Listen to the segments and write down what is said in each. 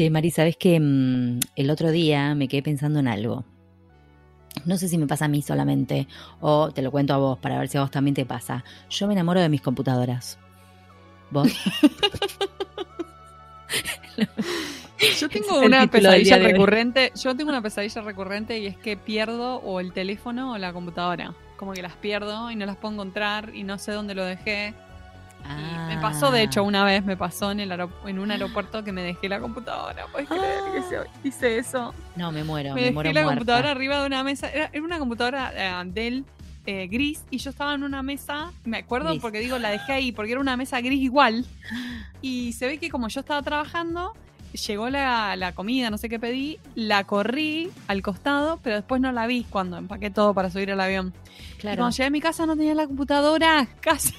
Che, Mari, ¿sabes que el otro día me quedé pensando en algo? No sé si me pasa a mí solamente o te lo cuento a vos para ver si a vos también te pasa. Yo me enamoro de mis computadoras. ¿Vos? Yo tengo una pesadilla recurrente. Yo tengo una pesadilla recurrente y es que pierdo o el teléfono o la computadora. Como que las pierdo y no las puedo encontrar y no sé dónde lo dejé. Me pasó, de hecho, ah. una vez me pasó en, el en un aeropuerto que me dejé la computadora. ¿Puedes creer que hice eso? No, me muero. Me, dejé la computadora arriba de una mesa. Era, una computadora eh, Dell eh, gris y yo estaba en una mesa, me acuerdo porque digo, la dejé ahí porque era una mesa gris igual. Y se ve que como yo estaba trabajando, llegó la, la, comida, no sé qué pedí, la corrí al costado, pero después no la vi cuando empaqué todo para subir al avión. Claro. cuando llegué a mi casa no tenía la computadora, casi.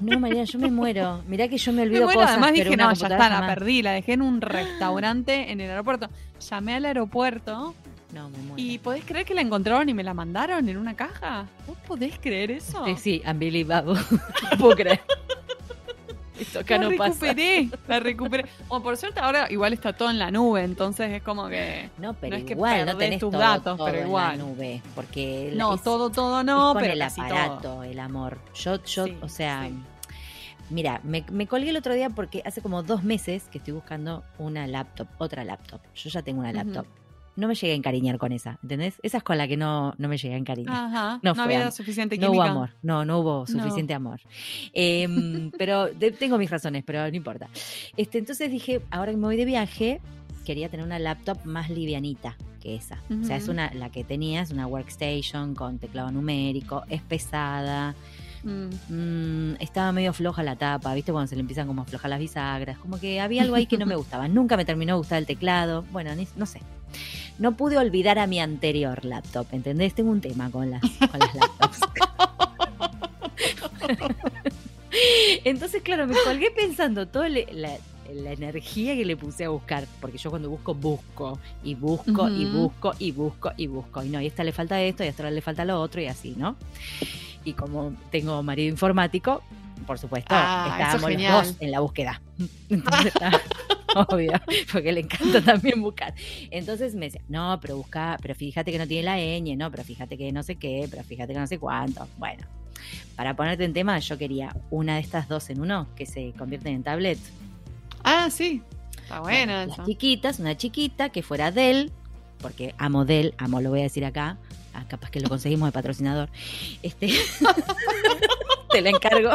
No, María, yo me muero. Mirá que yo me olvido me cosas. Además dije, no, ya está, la perdí, la dejé en un restaurante en el aeropuerto. Llamé al aeropuerto. No, me muero. ¿Y podés creer que la encontraron y me la mandaron en una caja? ¿Vos podés creer eso? Sí, sí, unbelievable. no puedo creer la recuperé, la recuperé. O por suerte ahora igual está todo en la nube, entonces es como que no, pero es que igual no tenés tus datos, pero igual en la nube, porque no todo todo no, pero el aparato, el amor. Yo yo, o sea, Mira, me, colgué el otro día porque hace como dos meses que estoy buscando una laptop, otra laptop. Yo ya tengo una laptop no me llegué a encariñar con esa, ¿entendés? Esa es con la que no, no me llegué a encariñar. Ajá, no, había suficiente química. No hubo amor, no, no hubo suficiente amor. Em, pero tengo mis razones, pero no importa. Este, entonces dije, ahora que me voy de viaje, quería tener una laptop más livianita que esa. O sea, es una, la que tenía es una workstation con teclado numérico, es pesada. Mm. Mm, estaba medio floja la tapa, ¿viste? Cuando se le empiezan como a aflojar las bisagras. Como que había algo ahí que no me gustaba. Nunca me terminó de gustar el teclado. Bueno, no sé no pude olvidar a mi anterior laptop, ¿entendés? Tengo un tema con las, con las laptops. Entonces, claro, me colgué pensando toda la, energía que le puse a buscar, porque yo cuando busco, busco, y busco, y busco, y busco, y busco, y no, y a esta le falta esto, y a esta le falta lo otro, y así, ¿no? Y como tengo marido informático, por supuesto, ah, estábamos los dos en la búsqueda. Entonces, obvio, porque le encanta también buscar. Entonces me decía, no, pero busca, pero fíjate que no tiene la ñ, no, pero fíjate que no sé qué, pero fíjate que no sé cuánto. Bueno, para ponerte en tema, yo quería una de estas dos en uno que se convierten en tablet. Ah, sí. Está buena. Las chiquitas, una chiquita que fuera Dell, porque amo Dell, amo, lo voy a decir acá. Ah, capaz que lo conseguimos de patrocinador. Este. te la encargo.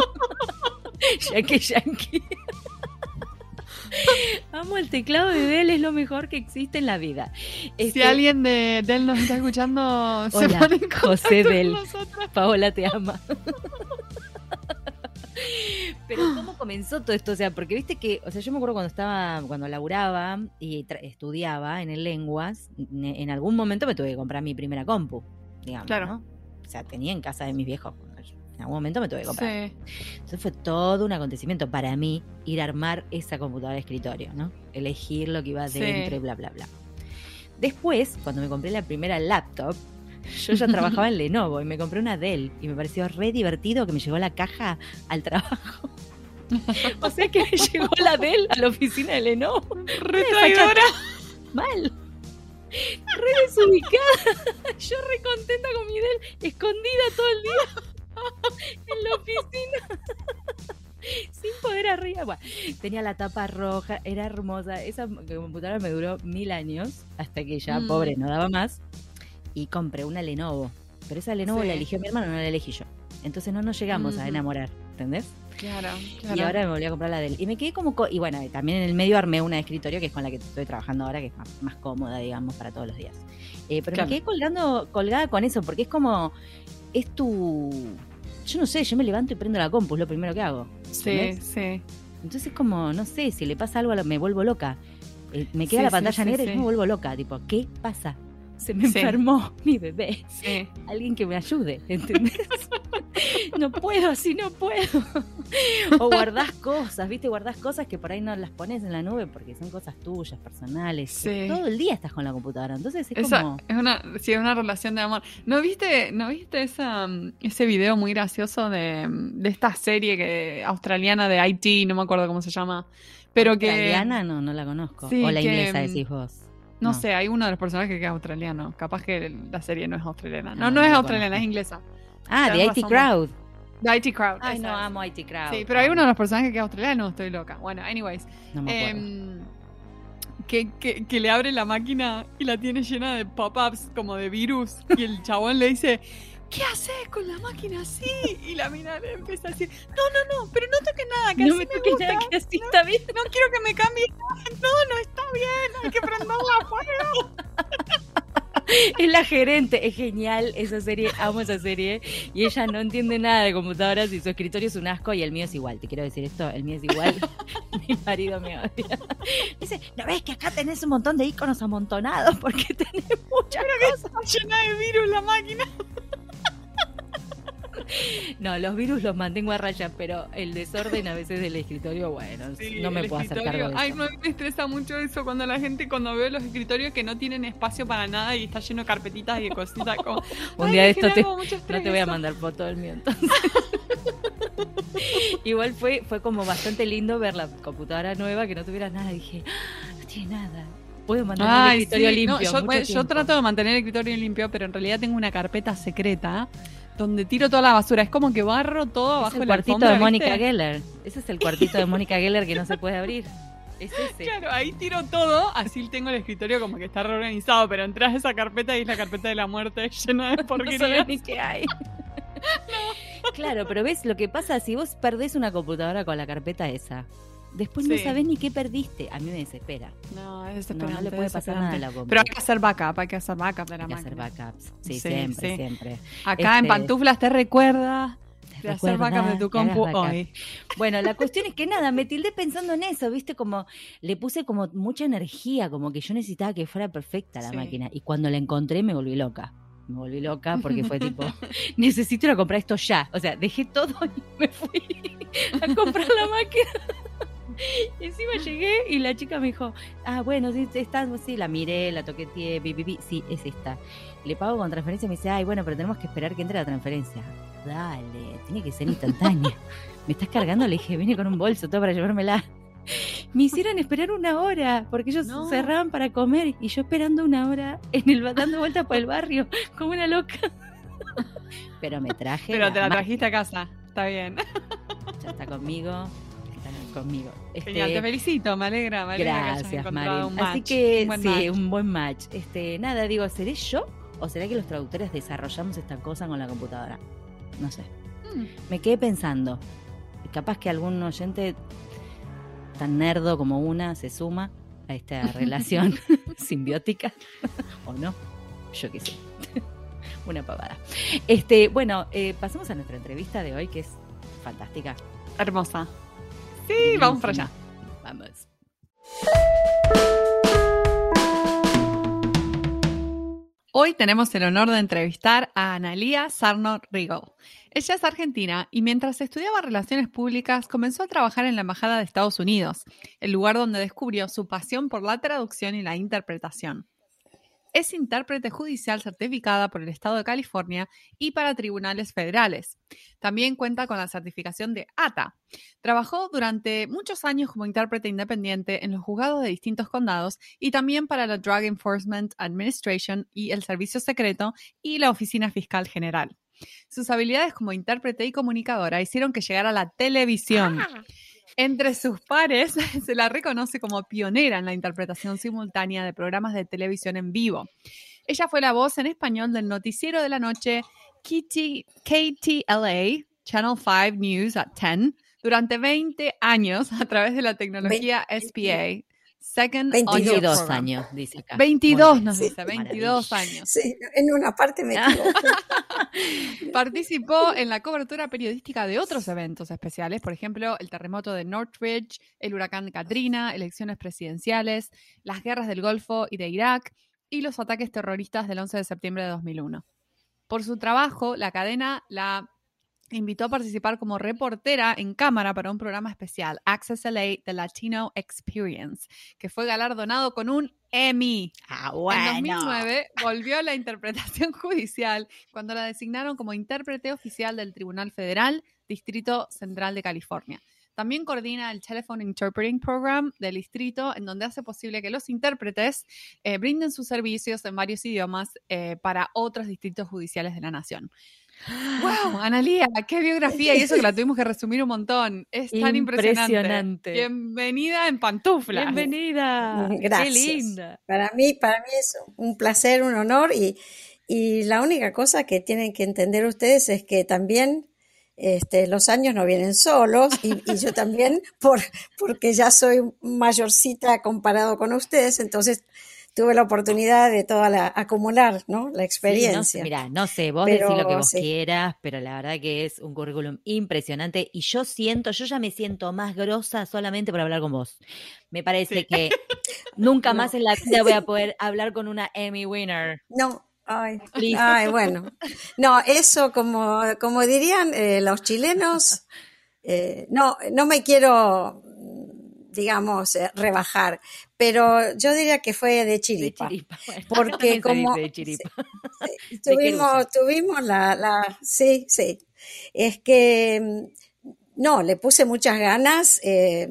yankee, yankee. Amo el teclado de Dell, es lo mejor que existe en la vida. si este, alguien de Dell nos está escuchando, se pone en José Dell. Paola te ama. Pero cómo comenzó todo esto, o sea, porque viste que, o sea, yo me acuerdo cuando estaba, cuando laburaba y estudiaba en el lenguas, en algún momento me tuve que comprar mi primera compu, digamos, claro. O sea, tenía en casa de mis viejos en algún momento me tuve que comprar. Entonces fue todo un acontecimiento para mí ir a armar esa computadora de escritorio, ¿no? Elegir lo que iba dentro y bla, bla, bla. Después, cuando me compré la primera laptop, yo ya trabajaba en Lenovo y me compré una Dell y me pareció re divertido que me llegó la caja al trabajo. o sea que me llegó la Dell a la oficina de Lenovo. Re Mal. Re desubicada. Yo re contenta con mi Dell, escondida todo el día. en la oficina. Sin poder arriba. tenía la tapa roja, era hermosa. Esa computadora me duró mil años, hasta que ya, mm. pobre, no daba más. Y compré una Lenovo. Pero esa Lenovo la eligió mi hermano, no la elegí yo. Entonces no nos llegamos a enamorar, ¿entendés? Claro, Y ahora me volví a comprar la del. Y me quedé como. y bueno, también en el medio armé una de escritorio que es con la que estoy trabajando ahora, que es más, cómoda, digamos, para todos los días. Eh, pero me quedé colgando, colgada con eso, porque es como. Es tu yo no sé, yo me levanto y prendo la compu, es lo primero que hago. Sí, sí. Entonces es como, no sé, si le pasa algo, me vuelvo loca. Eh, me queda la pantalla negra y yo me vuelvo loca. Tipo, ¿qué pasa? Se me enfermó mi bebé. Alguien que me ayude, ¿entendés? no puedo, así no puedo. o guardás cosas, ¿viste? Guardás cosas que por ahí no las pones en la nube porque son cosas tuyas, personales. Todo el día estás con la computadora, entonces es como... Es una, sí, es una relación de amor. ¿No viste, no viste esa, ese video muy gracioso de, de esta serie que, australiana de IT, no me acuerdo cómo se llama? Pero que... ¿Australiana? No, no la conozco. o la inglesa decís vos. No, sé, hay uno de los personajes que es australiano. Capaz que la serie no es australiana. No, no, es australiana, es inglesa. Ah, The IT Crowd. The IT Crowd. Ay, no, amo IT Crowd. Sí, pero hay uno de los personajes que es australiano, estoy loca. Bueno, anyways. No me em, que, que, que, le abre la máquina y la tiene llena de pop-ups como de virus. Y el chabón le dice, ¿qué haces con la máquina así? Y la mina le empieza a decir, no, no, no, pero no toques nada, que no así me, gusta. Nada, que así está bien. No quiero que me cambie. No, no está bien, hay que prenderla a fuego. es la gerente, es genial esa serie, amo esa serie. Y ella no entiende nada de computadoras y su escritorio es un asco y el mío es igual. Te quiero decir esto, el mío es igual. Mi marido me odia. Dice, ¿no ves que acá tenés un montón de iconos amontonados? Porque tenés muchas cosas. llena de virus la máquina. No, los virus los mantengo a raya, pero el desorden a veces del escritorio, bueno, no me puedo hacer cargo de eso. Ay, me estresa mucho eso cuando la gente, cuando veo los escritorios que no tienen espacio para nada y está lleno de carpetitas y de cositas. Como, Un día de esto te, no te voy a mandar foto del mío entonces. Igual fue, fue como bastante lindo ver la computadora nueva que no tuviera nada. dije, ah, no tiene nada puedo mantener el escritorio limpio. yo, yo, trato de mantener el escritorio limpio, pero en realidad tengo una carpeta secreta donde tiro toda la basura. Es como que barro todo abajo del cuartito de Mónica Geller. Ese es el cuartito de Mónica Geller que no se puede abrir. Es ese. Claro, ahí tiro todo, así tengo el escritorio como que está reorganizado, pero entras a esa carpeta y es la carpeta de la muerte llena de porquerías. no ni qué hay. Claro, pero ves lo que pasa si vos perdés una computadora con la carpeta esa. Después no sabés ni qué perdiste. A mí me desespera. No, es desesperante. No, le puede pasar nada a la compra. Pero hay que hacer backup, hay que hacer backup de la Hay que hacer backups. Sí, siempre, siempre. Acá en este, pantuflas te recuerda de hacer backup de tu compu hoy. Bueno, la cuestión es que nada, me tildé pensando en eso, ¿viste? Como le puse como mucha energía, como que yo necesitaba que fuera perfecta la máquina. Y cuando la encontré me volví loca me volví loca porque fue tipo, necesito ir a comprar esto ya. O sea, dejé todo y me fui a comprar la máquina. Y encima llegué y la chica me dijo, ah, bueno, sí, está, sí, la miré, la toqué, sí, es esta. Le pago con transferencia y me dice, ay, bueno, pero tenemos que esperar que entre la transferencia. Dale, tiene que ser instantánea. me estás cargando, le dije, viene con un bolso, todo para llevármela. Me hicieron esperar una hora, porque ellos cerraban para comer y yo esperando una hora en el dando vueltas por el barrio, como una loca. Pero me traje. Pero te la trajiste a casa, está bien. Ya está conmigo, conmigo. Genial, te este, felicito, me alegra, me alegra Gracias, Marín. Así que sí, un buen match. Este, nada, digo, ¿seré yo o será que los traductores desarrollamos esta cosa con la computadora? No sé. Mm. Me quedé pensando. Capaz que algún oyente tan nerdo como una se suma a esta relación simbiótica o no. Yo qué sé. una pavada. Este, bueno, eh, pasemos a nuestra entrevista de hoy que es fantástica. Hermosa. Sí, vamos para allá. Vamos. Hoy tenemos el honor de entrevistar a Analia Sarno Rigo. Ella es argentina y mientras estudiaba relaciones públicas comenzó a trabajar en la Embajada de Estados Unidos, el lugar donde descubrió su pasión por la traducción y la interpretación. Es intérprete judicial certificada por el Estado de California y para tribunales federales. También cuenta con la certificación de ATA. Trabajó durante muchos años como intérprete independiente en los juzgados de distintos condados y también para la Drug Enforcement Administration y el Servicio Secreto y la Oficina Fiscal General. Sus habilidades como intérprete y comunicadora hicieron que llegara a la televisión. Ah. Entre sus pares se la reconoce como pionera en la interpretación simultánea de programas de televisión en vivo. Ella fue la voz en español del noticiero de la noche KTLA, Channel 5 News at 10, durante 20 años a través de la tecnología SPA. Second 22 años, dice acá. 22 nos dice, 22 años. Sí, en una parte me. Participó en la cobertura periodística de otros eventos especiales, por ejemplo, el terremoto de Northridge, el huracán Katrina, elecciones presidenciales, las guerras del Golfo y de Irak y los ataques terroristas del 11 de septiembre de 2001. Por su trabajo, la cadena la invitó a participar como reportera en cámara para un programa especial, Access LA, The Latino Experience, que fue galardonado con un Emmy. Ah, bueno. En 2009 volvió a la interpretación judicial cuando la designaron como intérprete oficial del Tribunal Federal, Distrito Central de California. También coordina el Telephone Interpreting Program del distrito, en donde hace posible que los intérpretes eh, brinden sus servicios en varios idiomas eh, para otros distritos judiciales de la nación. ¡Wow! Analía, qué biografía. Y eso que la tuvimos que resumir un montón. Es tan impresionante. Bienvenida en pantuflas. Bienvenida. Gracias. Qué linda. Para mí, para mí es un placer, un honor. Y, y la única cosa que tienen que entender ustedes es que también este, los años no vienen solos y, y, yo también, por, porque ya soy mayorcita comparado con ustedes, entonces tuve la oportunidad de toda la acumular, ¿no? La experiencia. mira, no sé, vos decís lo que vos quieras, pero la verdad que es un currículum impresionante y yo siento, yo ya me siento más grosa solamente por hablar con vos. Me parece que nunca más en la vida voy a poder hablar con una Emmy winner. No, Ay, ay, bueno. No, eso como, como dirían eh, los chilenos, eh, no, no me quiero digamos, eh, rebajar. Pero yo diría que fue de chiripa. porque como tuvimos, tuvimos la, la, sí, sí. Es que mm, no, le puse muchas ganas. Eh,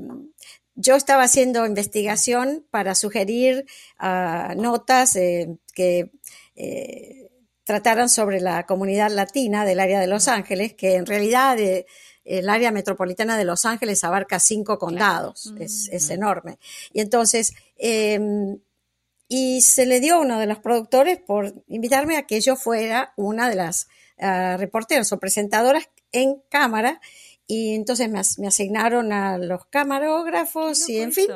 yo estaba haciendo investigación para sugerir uh, notas eh, que eh, trataran sobre la comunidad latina del área de Los Ángeles, que en realidad eh, el área metropolitana de Los Ángeles abarca cinco condados, es, enorme. Y entonces, em, y se le dio a uno de los productores por invitarme a que yo fuera una de las uh, reporteras o presentadoras en cámara. Y entonces me, asignaron a los camarógrafos y, en fin,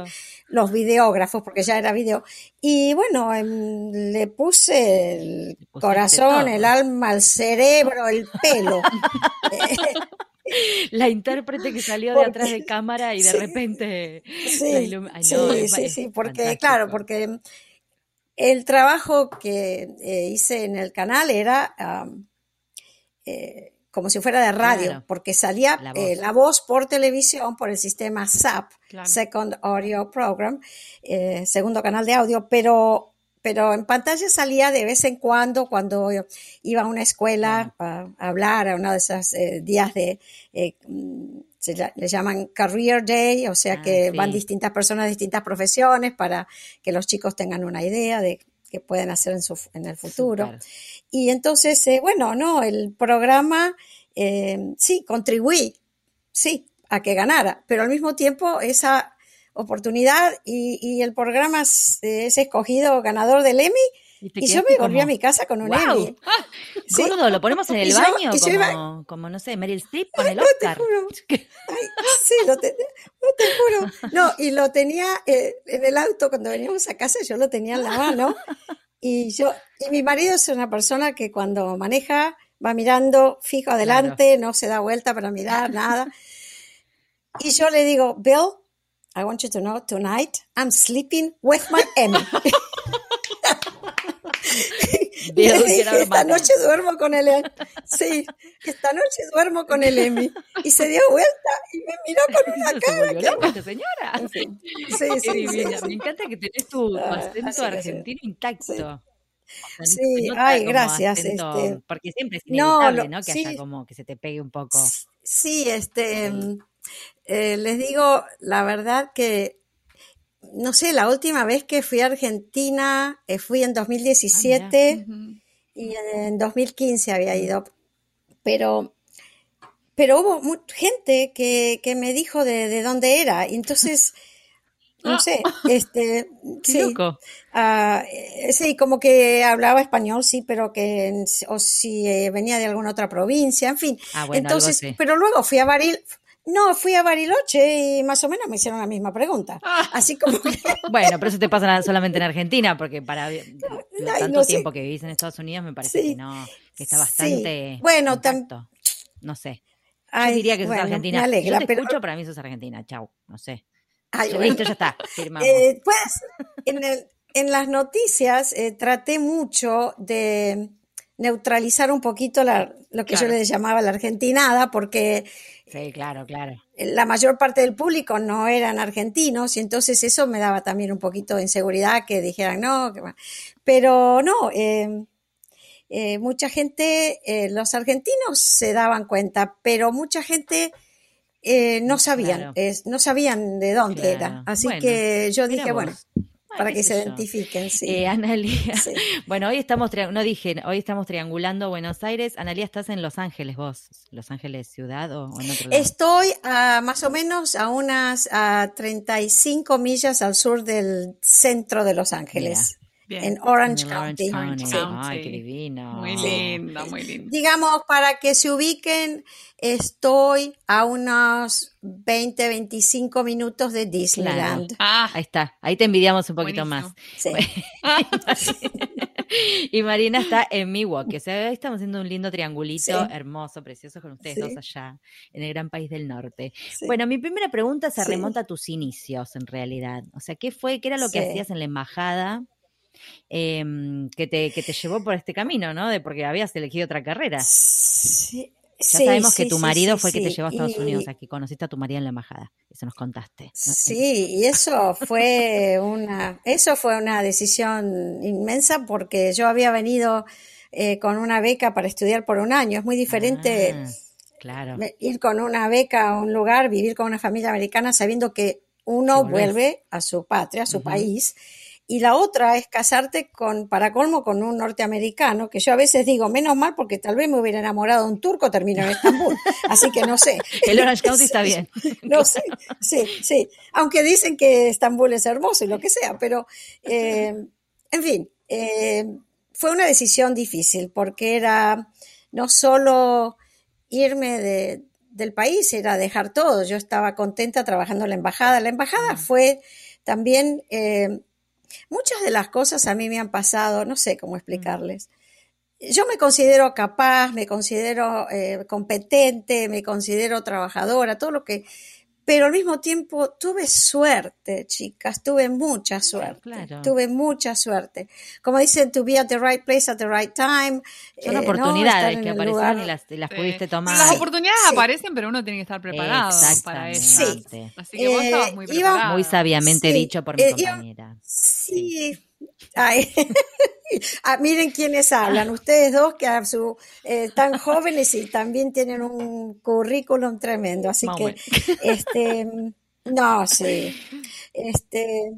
los videógrafos, porque ya era video. Y bueno, em, le puse el corazón, el alma, el cerebro, el pelo. la intérprete que salió de atrás de cámara y de repente sí, sí, sí, porque claro, porque el trabajo que eh, hice en el canal era eh, como si fuera de radio, porque salía eh, la voz. por televisión por el sistema SAP, Second Audio Program, segundo canal de audio, pero pero en pantalla salía de vez en cuando cuando iba a una escuela a, hablar a uno de esos eh, días de eh, mm, se le llaman Career Day, o sea ah, que van distintas personas de distintas profesiones para que los chicos tengan una idea de qué pueden hacer en, su, en el futuro. Y entonces, eh, bueno, no, el programa sí contribuí, sí, a que ganara, pero al mismo tiempo esa oportunidad y, el programa es, escogido ganador del Emmy. Y, yo me volví a mi casa con un Emmy. Ah, sí. ¿lo ponemos en el baño? como, como, no sé, Meryl Streep con el Oscar. sí, lo te, no te juro. No, y lo tenía eh, en el auto cuando veníamos a casa, yo lo tenía en la mano. Y yo, y mi marido es una persona que cuando maneja va mirando fijo adelante, no se da vuelta para mirar nada. Y yo le digo, Bill, I want you to know tonight I'm sleeping with my Emmy. esta noche duermo con el Emmy. Sí, esta noche duermo con el Emmy. Y se dio vuelta y me miró con una cara. ¿Qué señora. Sí, sí, sí, Me encanta que tenés tu, ah, acento argentino intacto. Sí, ay, gracias. este, porque siempre es inevitable, ¿no? Que haya como que se te pegue un poco. Sí, este, eh, les digo la verdad que, no sé, la última vez que fui a Argentina eh, fui en 2017 ah, y en 2015 había ido, pero, pero hubo gente que, que me dijo de, de, dónde era, entonces... No ah. sé, este, sí, uh, sí, como que hablaba español, sí, pero que, o si eh, venía de alguna otra provincia, en fin. Ah, bueno, entonces, pero luego fui a Baril, no, fui a Bariloche y más o menos me hicieron la misma pregunta. Ah. Así como Bueno, pero eso te pasa solamente en Argentina, porque para tanto tiempo que vivís en Estados Unidos me parece que no, que está bastante Bueno, no sé. Yo diría que sos argentina. Me alegra, Yo te escucho, para mí sos argentina. Chau, no sé. Listo, ya está. Eh, pues, en, el, en, las noticias eh, traté mucho de neutralizar un poquito lo que yo le llamaba la argentinada, porque Sí, claro, claro. La mayor parte del público no eran argentinos y entonces eso me daba también un poquito de inseguridad que dijeran no, pero no, em, eh, mucha gente, eh, los argentinos se daban cuenta, pero mucha gente eh, no sabían, no sabían de dónde era. Así que yo dije, bueno, para que se identifiquen, sí. Eh, Analia, bueno, hoy estamos, no dije, hoy estamos triangulando Buenos Aires. Analia, ¿estás en Los Ángeles vos? ¿Los Ángeles ciudad o, en otro lado? Estoy a, más o menos a unas a 35 millas al sur del centro de Los Ángeles. En Orange, County. Ay, qué divino. Muy lindo, muy lindo. Digamos, para que se ubiquen, estoy a unos 20, 25 minutos de Disneyland. Ah, ahí está. Ahí te envidiamos un poquito más. Sí. y Marina está en Milwaukee. O sea, estamos haciendo un lindo triangulito hermoso, precioso con ustedes dos allá, en el gran país del norte. Bueno, mi primera pregunta se remonta a tus inicios, en realidad. O sea, ¿qué fue, qué era lo que hacías en la embajada? Em, que, te, que te llevó por este camino, ¿no? De porque habías elegido otra carrera. Sí. Ya sabemos que tu marido fue el que te llevó a Estados Unidos, o que conociste a tu marido en la embajada, eso nos contaste. Sí, y eso fue una, eso fue una decisión inmensa porque yo había venido eh, con una beca para estudiar por un año. Es muy diferente ah, claro. ir con una beca a un lugar, vivir con una familia americana sabiendo que uno vuelve a su patria, a su país y la otra es casarte con, para colmo, con un norteamericano, que yo a veces digo, menos mal porque tal vez me hubiera enamorado de un turco, termino en Estambul. Así que no sé. El Orange County está bien. No sé, sí, sí. Aunque dicen que Estambul es hermoso y lo que sea, pero, eh, en fin, eh, fue una decisión difícil porque era no solo irme de, del país, era dejar todo. Yo estaba contenta trabajando en la embajada. La embajada fue también... Eh, Muchas de las cosas a mí me han pasado, no sé cómo explicarles. Yo me considero capaz, me considero eh, competente, me considero trabajadora, todo lo que pero al mismo tiempo tuve suerte, chicas, tuve mucha suerte, tuve mucha suerte. Como dicen, to be at the right place at the right time. Son eh, oportunidades que aparecieron y las, pudiste tomar. Las oportunidades aparecen, pero uno tiene que estar preparado para eso. Así que vos estabas muy preparada. Muy sabiamente dicho por mi eh, compañera. sí. Ay. Ah, miren quiénes hablan, ustedes dos que su, eh, tan jóvenes y también tienen un currículum tremendo, así que, este, no, sí, este,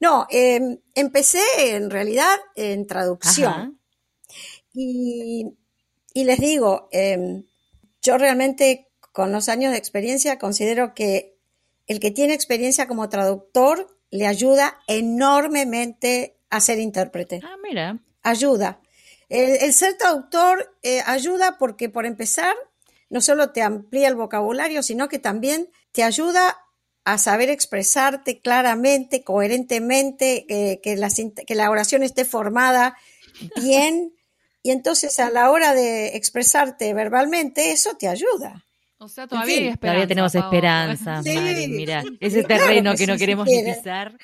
no, em, empecé en realidad en traducción. Y, les digo, em, yo realmente con los años de experiencia considero que el que tiene experiencia como traductor le ayuda enormemente a ser intérprete. Ah, mira. Ayuda. El, ser traductor eh, ayuda porque, por empezar, no solo te amplía el vocabulario, sino que también te ayuda a saber expresarte claramente, coherentemente, eh, que, la, que la oración esté formada bien. Y entonces a la hora de expresarte verbalmente, eso te ayuda. O sea, todavía, tenemos esperanza, Mira, ese terreno que no queremos pisar.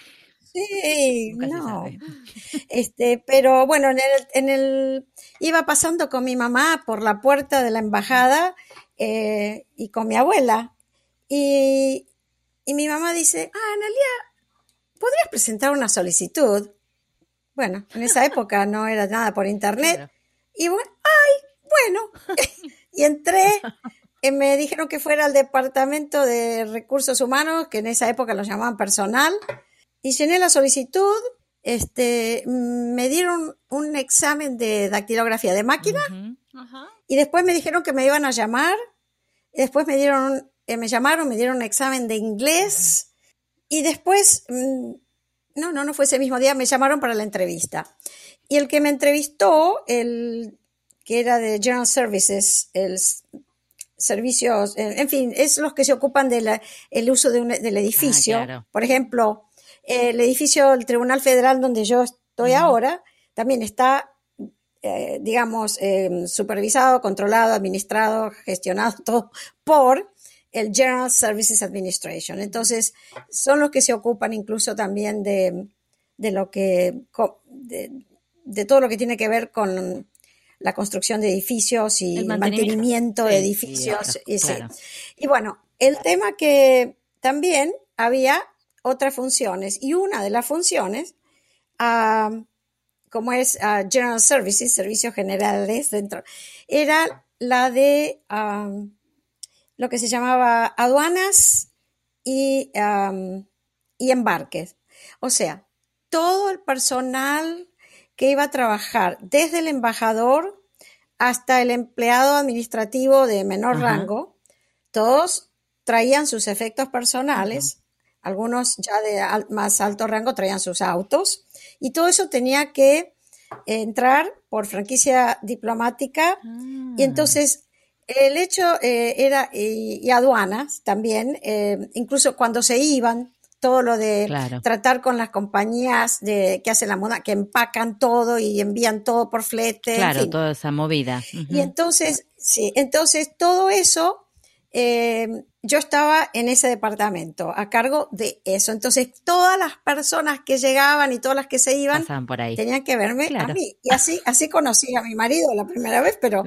Sí, no. Este, pero bueno, en el, en el, iba pasando con mi mamá por la puerta de la embajada eh, y con mi abuela. Y, y mi mamá dice, ah, Analia, ¿podrías presentar una solicitud? Bueno, en esa época no era nada por internet. Y bueno, ay, bueno. y entré, y me dijeron que fuera al departamento de recursos humanos, que en esa época lo llamaban personal y llené la solicitud, este, me dieron un examen de dactilografía de máquina y después me dijeron que me iban a llamar, y después me dieron, eh, me llamaron, me dieron un examen de inglés y después, mm, no, no, no fue ese mismo día, me llamaron para la entrevista. Y el que me entrevistó, el que era de General Services, el servicios, en fin, es los que se ocupan del uso de del edificio. Ah, Por ejemplo, el edificio del Tribunal Federal donde yo estoy ahora también está, eh, digamos, em, supervisado, controlado, administrado, gestionado todo por el General Services Administration. Entonces, son los que se ocupan incluso también de, lo que, de, todo lo que tiene que ver con la construcción de edificios y el mantenimiento, de edificios. y, y bueno, el tema que también había otras funciones. Y una de las funciones, como es General Services, servicios generales dentro, era la de lo que se llamaba aduanas y, y embarques. O sea, todo el personal que iba a trabajar desde el embajador hasta el empleado administrativo de menor rango, todos traían sus efectos personales, algunos ya de más alto rango traían sus autos, y todo eso tenía que entrar por franquicia diplomática, y ah. entonces el hecho eh, era, y, aduanas también, eh, incluso cuando se iban, todo lo de tratar con las compañías de que hacen la moda, que empacan todo y envían todo por flete. Claro, toda esa movida. Y entonces, sí, entonces todo eso, eh, yo estaba en ese departamento a cargo de eso. Entonces, todas las personas que llegaban y todas las que se iban por ahí. tenían que verme a mí. Y así, así conocí a mi marido la primera vez, pero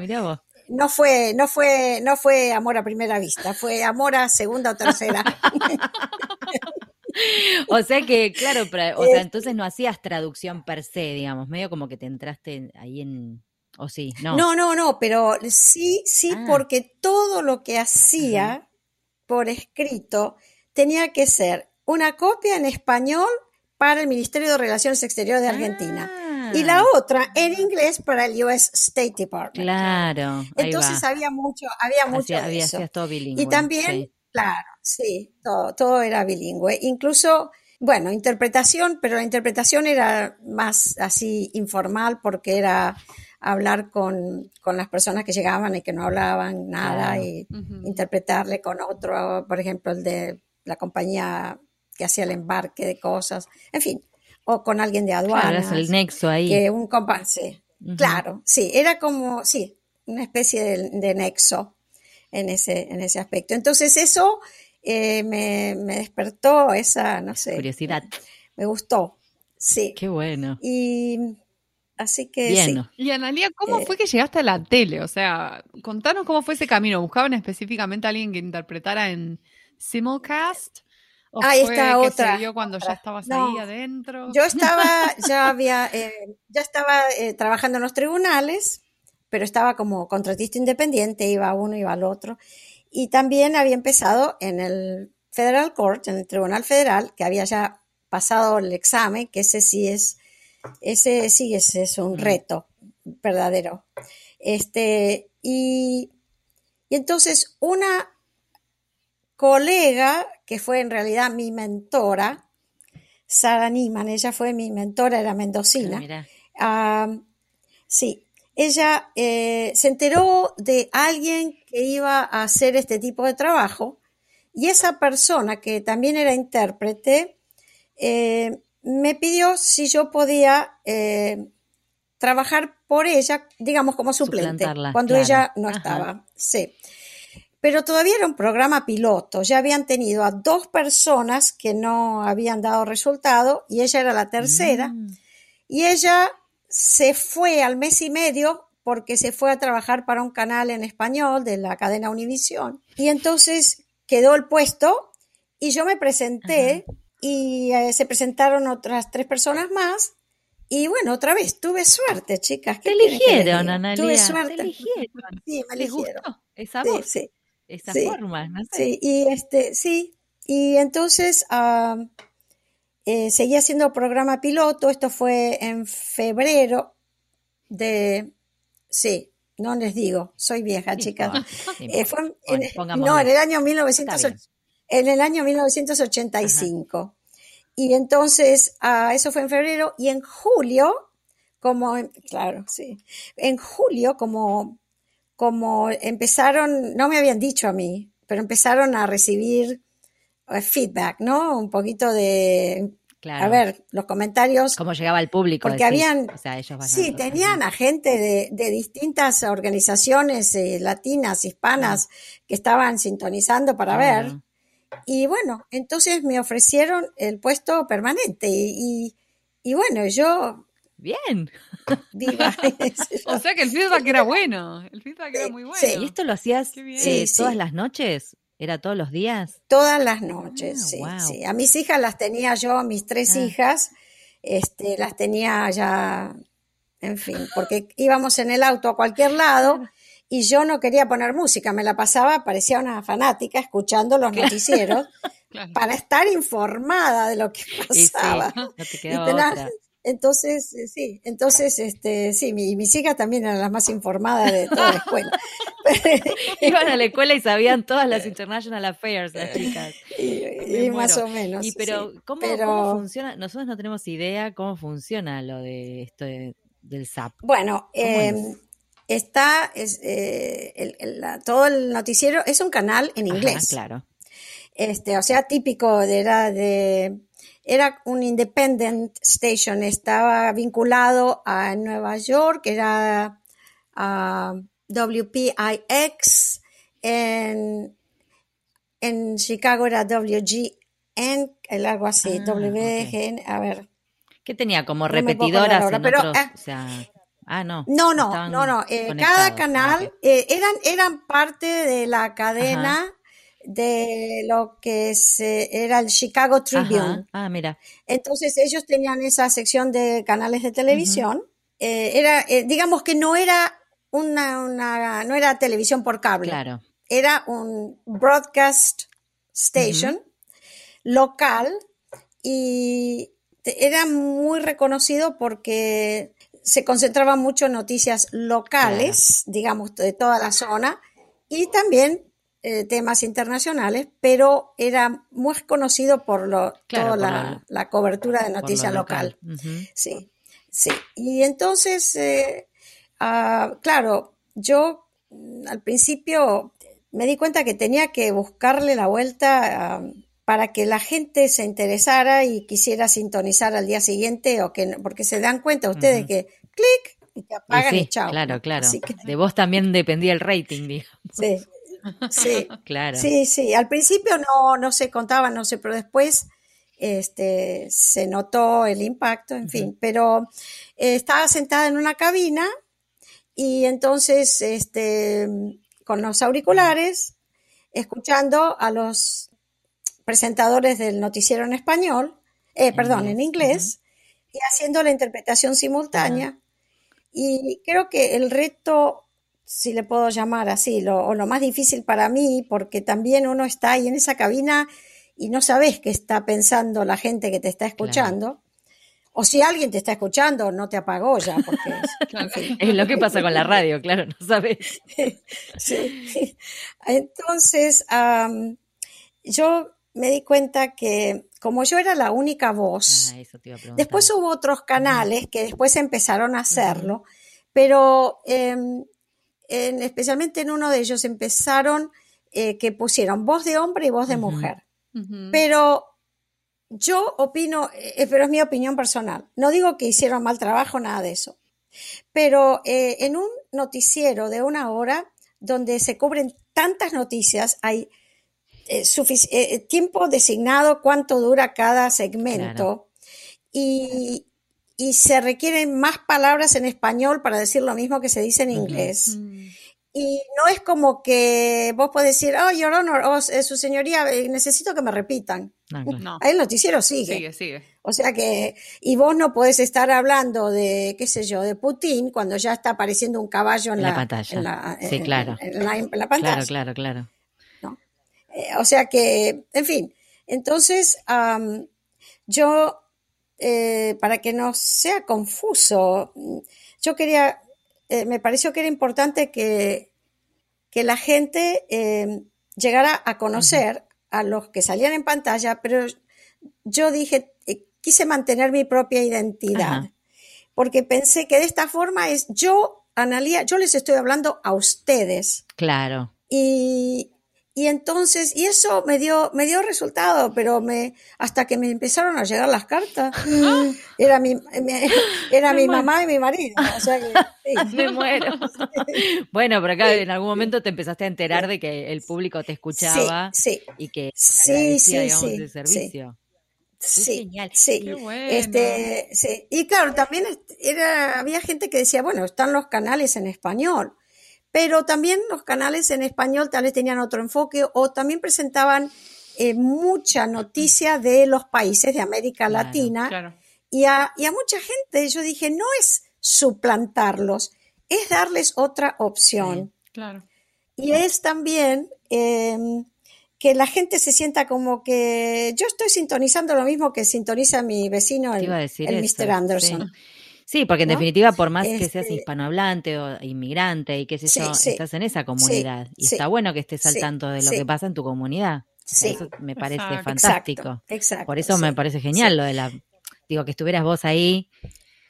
no fue, no fue, no fue amor a primera vista, fue amor a segunda o tercera. o sea que, claro, o sea, entonces no hacías traducción per se, digamos, medio como que te entraste ahí en, o sí, no. No, no, no, pero sí, sí, ah. porque todo lo que hacía por escrito tenía que ser una copia en español para el Ministerio de Relaciones Exteriores de Argentina. Y la ah. otra en inglés para el US State Department. Claro. Entonces había mucho, había mucho. había, eso. todo bilingüe. Y también, claro, sí, todo, todo era bilingüe. Incluso, bueno, interpretación, pero la interpretación era más así informal porque era hablar con, las personas que llegaban y que no hablaban nada y interpretarle con otro, por ejemplo, el de la compañía que hacía el embarque de cosas, en fin, o con alguien de aduanas. Claro, el nexo ahí. Que un compa sí, claro, sí, era como, sí, una especie de, nexo en ese, en ese aspecto. Entonces eso eh, me, despertó esa, no sé. Curiosidad. Me gustó, sí. Qué bueno. Y así que sí. Y Analia, ¿cómo eh, fue que llegaste a la tele? O sea, contanos cómo fue ese camino. ¿Buscaban específicamente a alguien que interpretara en simulcast? Ahí está otra. Se cuando ya estabas ahí adentro. Yo estaba, ya había, eh, ya estaba eh, trabajando en los tribunales, pero estaba como contratista independiente, iba a uno, iba al otro. Y también había empezado en el Federal Court, en el Tribunal Federal, que había ya pasado el examen, que ese sí es, ese sí es, es un reto verdadero. Este, y, y entonces una colega, que fue en realidad mi mentora, Sara Niman, ella fue mi mentora, era mendocina. Ah, sí, ella eh, se enteró de alguien que iba a hacer este tipo de trabajo y esa persona, que también era intérprete, eh, me pidió si yo podía eh, trabajar por ella, digamos como suplente, cuando ella no estaba. Sí pero todavía era un programa piloto. Ya habían tenido a dos personas que no habían dado resultado y ella era la tercera. Mm. Y ella se fue al mes y medio porque se fue a trabajar para un canal en español de la cadena Univisión. Y entonces quedó el puesto y yo me presenté y eh, se presentaron otras tres personas más. Y bueno, otra vez, tuve suerte, chicas. Te eligieron, Analia. Tuve suerte. Te eligieron. Sí, me eligieron. esa voz. Sí, esa forma, no sé. Sí, y este, sí, y entonces eh, seguí haciendo programa piloto, esto fue en febrero de, sí, no les digo, soy vieja, chicas. Eh, fue no, en el año 1980, en el año 1985. Y entonces, ah, eso fue en febrero, y en julio, como, claro, sí, en julio, como como empezaron, no me habían dicho a mí, pero empezaron a recibir eh, feedback, ¿no? Un poquito de, a ver, los comentarios. Cómo llegaba el público. Porque habían, sí, tenían a gente de, distintas organizaciones eh, latinas, hispanas, que estaban sintonizando para ver. Y bueno, entonces me ofrecieron el puesto permanente y, y bueno, yo Bien. O sea que el feedback era bueno. El feedback era muy bueno. Sí. ¿Y esto lo hacías eh, todas las noches? ¿Era todos los días? Todas las noches, ah, sí, A mis hijas las tenía yo, mis tres ah. hijas, este, las tenía ya, en fin, porque íbamos en el auto a cualquier lado y yo no quería poner música, me la pasaba, parecía una fanática escuchando los noticieros para estar informada de lo que pasaba. Entonces, eh, sí, entonces, este, sí, mi, mis hijas también eran las más informadas de toda la escuela. Iban a la escuela y sabían todas las International Affairs, las chicas. Y, más o menos. Y pero, ¿cómo, funciona? Nosotros no tenemos idea cómo funciona lo de esto del SAP. Bueno, em, está, es, eh, el, todo el noticiero es un canal en inglés. claro. Este, o sea, típico de, era de era un independent station, estaba vinculado a Nueva York, era a WPIX, en, en Chicago era WGN, algo así, ah, WGN, a ver. ¿Qué tenía como repetidoras en pero, otros, eh, Ah, no. No, no, no, no. Eh, cada canal eh, eran, eran parte de la cadena de lo que se, era el Chicago Tribune. Ah, mira. Entonces ellos tenían esa sección de canales de televisión. Eh, era, digamos que no era una, una, no era televisión por cable. Claro. Era un broadcast station local y era muy reconocido porque se concentraba mucho en noticias locales, digamos, de toda la zona y también eh, temas internacionales, pero era muy conocido por lo, toda la, cobertura de noticia local. Sí, sí. Y entonces, eh, ah, claro, yo mm, al principio me di cuenta que tenía que buscarle la vuelta ah, para que la gente se interesara y quisiera sintonizar al día siguiente o que porque se dan cuenta ustedes que clic y te apagan y, chao. Claro, claro. De vos también dependía el rating, digamos. Sí, Sí, claro. Sí, sí. Al principio no, no se contaba, no sé, pero después este, se notó el impacto, en fin. Pero eh, estaba sentada en una cabina y entonces, este, con los auriculares, escuchando a los presentadores del noticiero en español, eh, perdón, en inglés, y haciendo la interpretación simultánea. Y creo que el reto si le puedo llamar así, lo, o lo más difícil para mí, porque también uno está ahí en esa cabina y no sabes qué está pensando la gente que te está escuchando. O si alguien te está escuchando, no te apagó ya, porque es, lo que pasa con la radio, claro, no sabes. sí. Entonces, yo me di cuenta que como yo era la única voz, ah, después hubo otros canales que después empezaron a hacerlo, pero em, especialmente en uno de ellos, empezaron eh, que pusieron voz de hombre y voz de mujer. Pero yo opino, eh, pero es mi opinión personal, no digo que hicieron mal trabajo, nada de eso. Pero eh, en un noticiero de una hora donde se cubren tantas noticias, hay tiempo designado, cuánto dura cada segmento. Y, y se requieren más palabras en español para decir lo mismo que se dice en inglés. Mm. Y no es como que vos podés decir, oh, Your Honor, oh, eh, su señoría, eh, necesito que me repitan. No, Ahí el noticiero sigue. Sigue, sigue. O sea que, y vos no podés estar hablando de, qué sé yo, de Putin cuando ya está apareciendo un caballo en, la, pantalla. sí, claro. En la, pantalla. Claro, claro, claro. Eh, o sea que, en fin, entonces, yo eh, para que no sea confuso, yo quería, eh, me pareció que era importante que, que la gente eh, llegara a conocer a los que salían en pantalla, pero yo dije, quise mantener mi propia identidad, porque pensé que de esta forma es yo, Analia, yo les estoy hablando a ustedes. Claro. Y, y entonces, y eso me dio, me dio resultado, pero me, hasta que me empezaron a llegar las cartas, era mi, era mi mamá y mi marido. O sea que, Me muero. bueno, pero acá en algún momento te empezaste a enterar de que el público te escuchaba sí, y que sí, sí, digamos, servicio. Sí, genial. sí. Este, sí. Y claro, también era, había gente que decía, bueno, están los canales en español, pero también los canales en español tal vez tenían otro enfoque o también presentaban eh, mucha noticia de los países de América Latina. Y, a, y a mucha gente yo dije, no es suplantarlos, es darles otra opción. claro. Y es también em, que la gente se sienta como que yo estoy sintonizando lo mismo que sintoniza mi vecino, el, el Mr. Anderson. Sí. Porque en definitiva, por más que seas este hispanohablante o inmigrante y qué sé yo, estás en esa comunidad. y está bueno que estés al tanto de lo que pasa en tu comunidad. Eso me parece fantástico. por eso me parece genial lo de la. Digo, que estuvieras vos ahí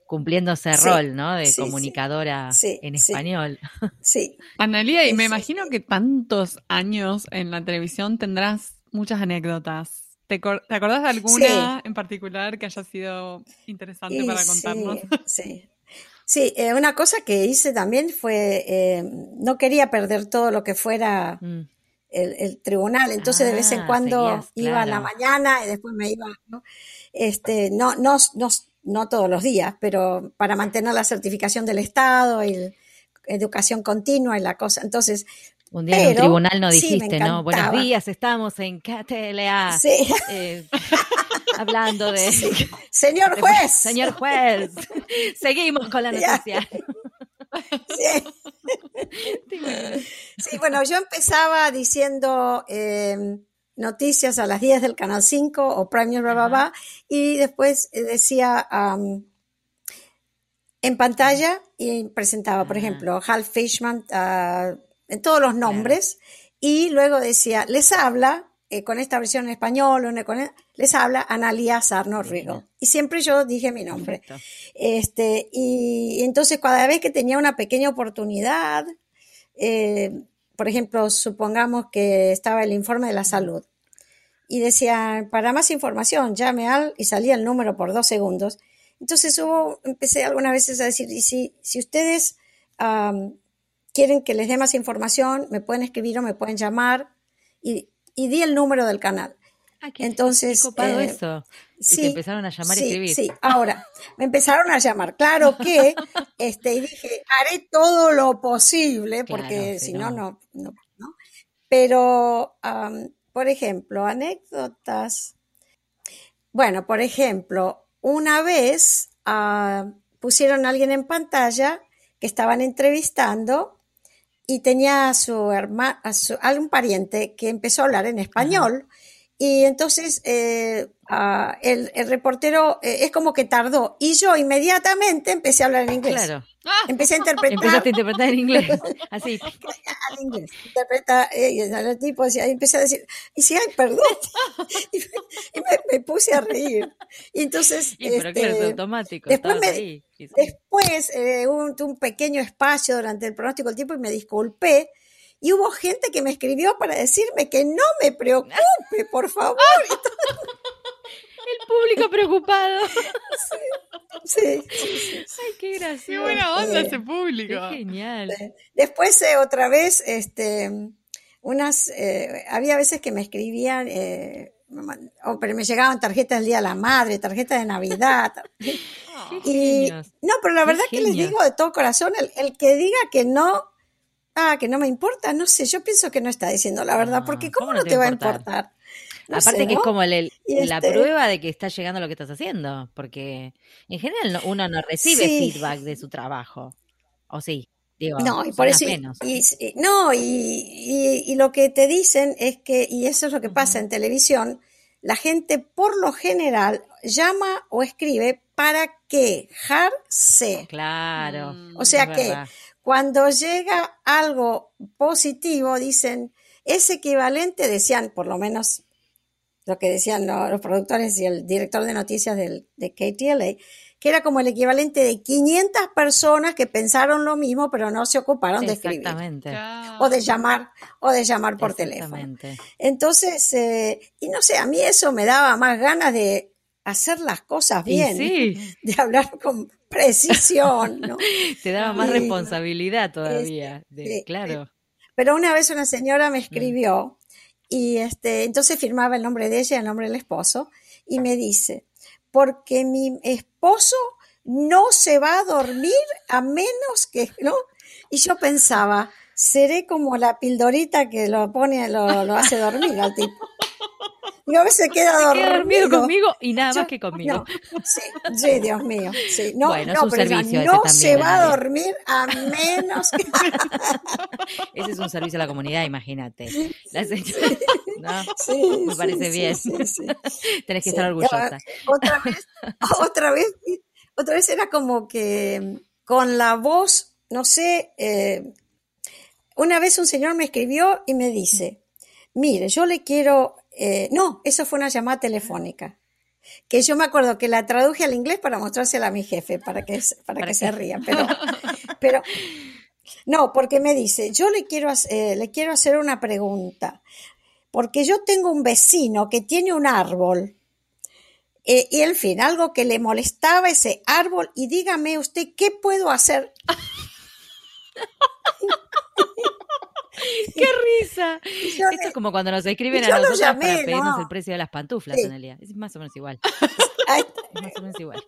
cumpliendo ese rol, ¿no? De comunicadora en español. Sí. Analia, y me imagino que tantos años en la televisión tendrás muchas anécdotas. ¿Te, acordás de alguna en particular que haya sido interesante para contarnos? Sí. Sí, eh, una cosa que hice también fue, eh, no quería perder todo lo que fuera mm. el, tribunal, entonces de vez en ah, cuando iba a la mañana y después me iba, ¿no? Este, no, no, no, no todos los días, pero para mantener la certificación del Estado y educación continua y la cosa. Entonces, un día en un tribunal no dijiste, ¿no? Buenos días, estamos en KTLA. Sí. Eh, hablando de. Señor juez. señor juez. Seguimos con la noticia. Sí. sí. bueno, yo empezaba diciendo. Eh, noticias a las 10 del Canal 5 o Prime News, y después eh, decía en pantalla y presentaba, por ejemplo, Hal Fishman uh, en todos los nombres y luego decía, les habla, eh, con esta versión en español, e-, les habla Analia Sarno Rigo. Y siempre yo dije mi nombre. Este, y, entonces cada vez que tenía una pequeña oportunidad, eh, por ejemplo, supongamos que estaba el informe de la salud y decía, para más información, llame al y salía el número por dos segundos. Entonces hubo, empecé algunas veces a decir, y si, si ustedes quieren que les dé más información, me pueden escribir o me pueden llamar y, y di el número del canal. Ah, Entonces, eh, eso. Sí, te empezaron a llamar y escribir. Sí, ahora, me empezaron a llamar. Claro que, este, y dije, haré todo lo posible, porque si no, no, no, no. Pero, por ejemplo, anécdotas. Bueno, por ejemplo, una vez ah, pusieron a alguien en pantalla que estaban entrevistando y tenía a su hermano, a, algún pariente que empezó a hablar en español. Y entonces eh, ah, el, reportero eh, es como que tardó y yo inmediatamente empecé a hablar en inglés. Claro. Empecé a interpretar. Empezaste a interpretar en inglés, así. Al inglés. Interpreta, eh, tipo decía, empecé a decir, y si, ay, perdón. y, me, puse a reír. Y entonces. Y pero claro, es este, automático. Después, me, después eh, hubo un, pequeño espacio durante el pronóstico del tiempo y me disculpé. Y hubo gente que me escribió para decirme que no me preocupe, por favor. Público preocupado. Sí, Ay, qué gracioso. Qué buena onda ese público. Qué genial. Después, eh, otra vez, este, unas, eh, había veces que me escribían, eh, pero me llegaban tarjetas del Día de la Madre, tarjetas de Navidad. y, no, pero la verdad que les digo de todo corazón, el, que diga que no, ah, que no me importa, no sé, yo pienso que no está diciendo la verdad, porque ¿cómo, no te, va a importar? Aparte que es como la este prueba de que está llegando lo que estás haciendo, porque en general uno no recibe feedback de su trabajo, ¿o sí? Digo, no, y por eso, y, no, y, lo que te dicen es que, y eso es lo que pasa en televisión, la gente por lo general llama o escribe para quejarse. Claro. o sea que cuando llega algo positivo, dicen, es equivalente, decían, por lo menos lo que decían los productores y el director de noticias del, de KTLA, que era como el equivalente de 500 personas que pensaron lo mismo, pero no se ocuparon de escribir. O de llamar, o de llamar por teléfono. Entonces, eh, y no sé, a mí eso me daba más ganas de hacer las cosas bien, de hablar con precisión, ¿no? Te daba más responsabilidad todavía, de, claro. Pero una vez una señora me mm. escribió y este, entonces firmaba el nombre de ella y el nombre del esposo. y me dice, porque mi esposo no se va a dormir a menos que, ¿no? Y yo pensaba, seré como la pildorita que lo pone, lo, lo hace dormir al tipo. Y a veces queda dormido. Queda dormido conmigo y nada más que conmigo. sí, Dios mío. Sí. No, bueno, no, pero no se va a dormir a menos que... ese es un servicio a la comunidad, imagínate. ¿no? Sí, me parece bien. Tenés que estar orgullosa. Otra vez, otra vez, otra vez era como que con la voz, no sé, eh, una vez un señor me escribió y me dice, mire, yo le quiero eh, no, eso fue una llamada telefónica. Que yo me acuerdo que la traduje al inglés para mostrársela a mi jefe, para que, para, que se ría. Pero, pero, no, porque me dice, yo le quiero, eh, le quiero hacer una pregunta. Porque yo tengo un vecino que tiene un árbol. Eh, y en fin, algo que le molestaba ese árbol. Y dígame usted, ¿qué puedo hacer? ¡Qué risa! Esto es como cuando nos escriben a nosotros para pedirnos el precio de las pantuflas, sí. Es más o menos igual. es más o menos igual.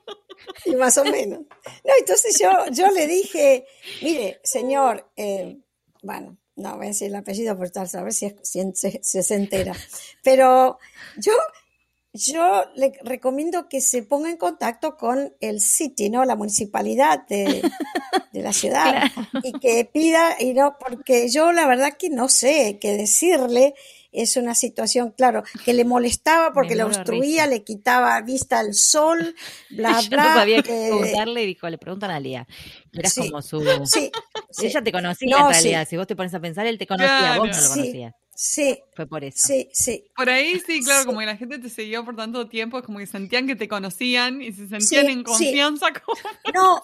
más o menos. No, entonces yo, yo le dije, mire, señor, eh, bueno, no voy a decir el apellido por tal, a ver si, si se, se entera. Pero yo yo le recomiendo que se ponga en contacto con el City, ¿no? La municipalidad de, la ciudad y que pida, y no, porque yo la verdad que no sé qué decirle. Es una situación, claro, que le molestaba porque le obstruía, le quitaba vista al sol, bla, bla. no sabía qué preguntarle y dijo, le preguntan a Lía. Eras como su... Sí, Ella te conocía en realidad. Si vos te pones a pensar, él te conocía, vos no lo conocías. Sí. Fue por eso. Sí, sí. Por ahí sí, claro, como que la gente te siguió por tanto tiempo, es como que sentían que te conocían y se sentían en confianza. Como no,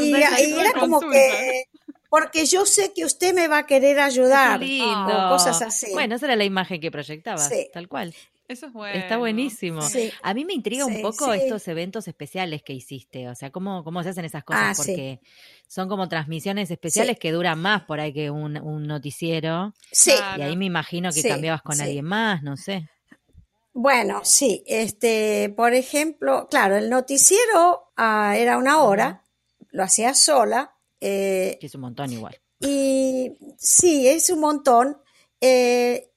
y, era como que, porque yo sé que usted me va a querer ayudar. O cosas así. Bueno, esa era la imagen que proyectaba, tal cual. Eso es bueno. Está buenísimo. A mí me intriga un poco estos eventos especiales que hiciste, o sea, cómo, cómo se hacen esas cosas, ah, porque son como transmisiones especiales que duran más por ahí que un, noticiero. Sí. Y ahí me imagino que cambiabas con alguien más, no sé. Bueno, sí, este, por ejemplo, claro, el noticiero ah, era una hora, lo hacía sola. Eh, es un montón igual. Y sí, es un montón. Eh,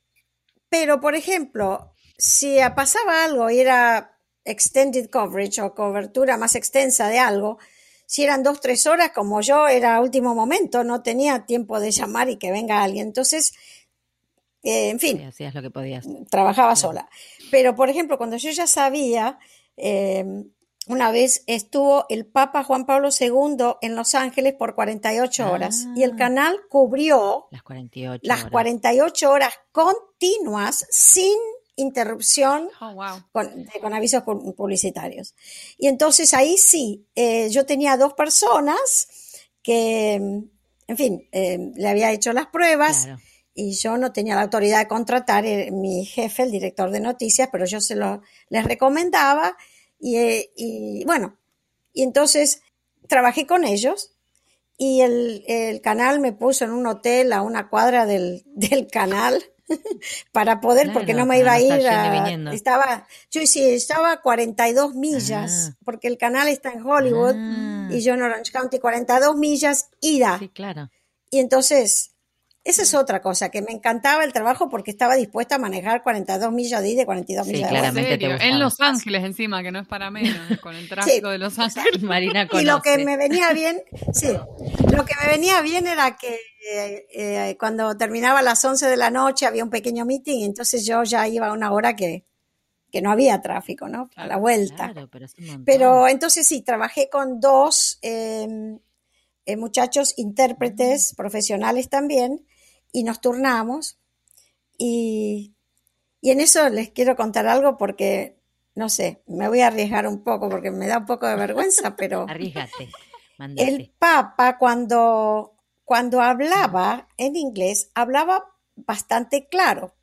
pero, por ejemplo, si pasaba algo y era extended coverage o cobertura más extensa de algo, si eran dos, tres horas, como yo, era último momento, no tenía tiempo de llamar y que venga alguien. Entonces, eh, en fin, hacías lo que podías. Trabajaba sola. Pero, por ejemplo, cuando yo ya sabía, em, una vez estuvo el Papa Juan Pablo II en Los Ángeles por 48 horas y el ah. canal cubrió las 48 las 48 horas continuas sin interrupción oh, con, avisos publicitarios. Y entonces ahí sí, eh, yo tenía dos personas que, en fin, eh, le había hecho las pruebas. Y yo no tenía la autoridad de contratar eh, mi jefe, el director de noticias, pero yo se lo les recomendaba y, bueno, y entonces trabajé con ellos y el, el, canal me puso en un hotel a una cuadra del, del canal para poder, porque no me iba a ir estaba, yo sí, estaba a 42 millas, ah. porque el canal está en Hollywood ah. y yo en Orange County, 42 millas ida. Sí, claro. Y entonces, esa es otra cosa, que me encantaba el trabajo porque estaba dispuesta a manejar 42 millas de ida y 42 millas de vuelta. En Los Ángeles encima, que no es para menos, con el tráfico de Los Ángeles. Marina Y lo que me venía bien, sí, lo que me venía bien era que eh, eh, cuando terminaba a las 11 de la noche había un pequeño meeting, entonces yo ya iba a una hora que, que no había tráfico, ¿no? a la vuelta. pero, entonces sí, trabajé con dos em, eh, muchachos intérpretes profesionales también y nos turnamos. Y, y en eso les quiero contar algo porque, no sé, me voy a arriesgar un poco porque me da un poco de vergüenza, pero... Arriesgate. El Papa cuando, cuando hablaba en inglés, hablaba bastante claro,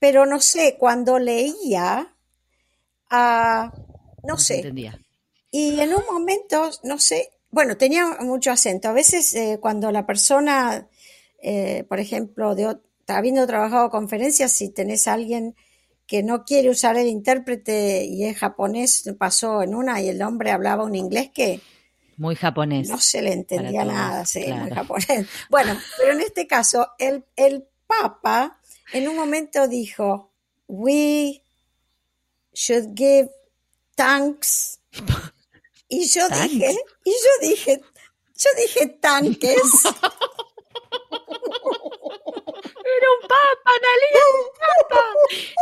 pero no sé, cuando leía, uh, no, sé. Entendía. Y en un momento, no sé, bueno, tenía mucho acento. A veces eh, cuando la persona eh, por ejemplo, de, habiendo trabajado conferencias, si tenés a alguien que no quiere usar el intérprete y es japonés, pasó en una y el hombre hablaba un inglés que... Muy japonés. No se le entendía nada, sí, muy japonés. Bueno, pero en este caso, el, el Papa en un momento dijo, we should give thanks. Y yo dije, y yo dije, yo dije tanques. Era un papa, Analia.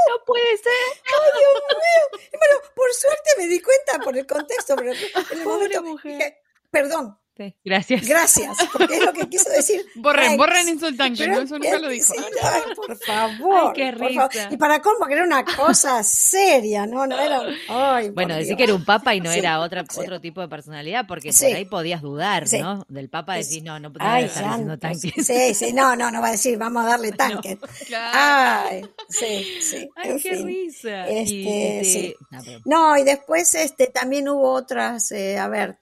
No puede ser. Ay, Dios mío. Bueno, por suerte me di cuenta por el contexto, pero en el momento mujer. perdón, Gracias. Gracias, porque es lo que quiso decir. Borren, borren insultante, no, eso nunca lo dijo. por favor. qué risa. Y para cómo, que era una cosa seria, ¿no? No era. Ay, bueno, decir que era un papa y no era otra, otro tipo de personalidad, porque por ahí podías dudar, ¿no? Del papa decir, no, no podía estar diciendo tanques. Sí, sí, no, no, no va a decir, vamos a darle tanques. Ay, sí, sí. Ay, qué risa. Este, sí. No, y después este, también hubo otras, eh, a ver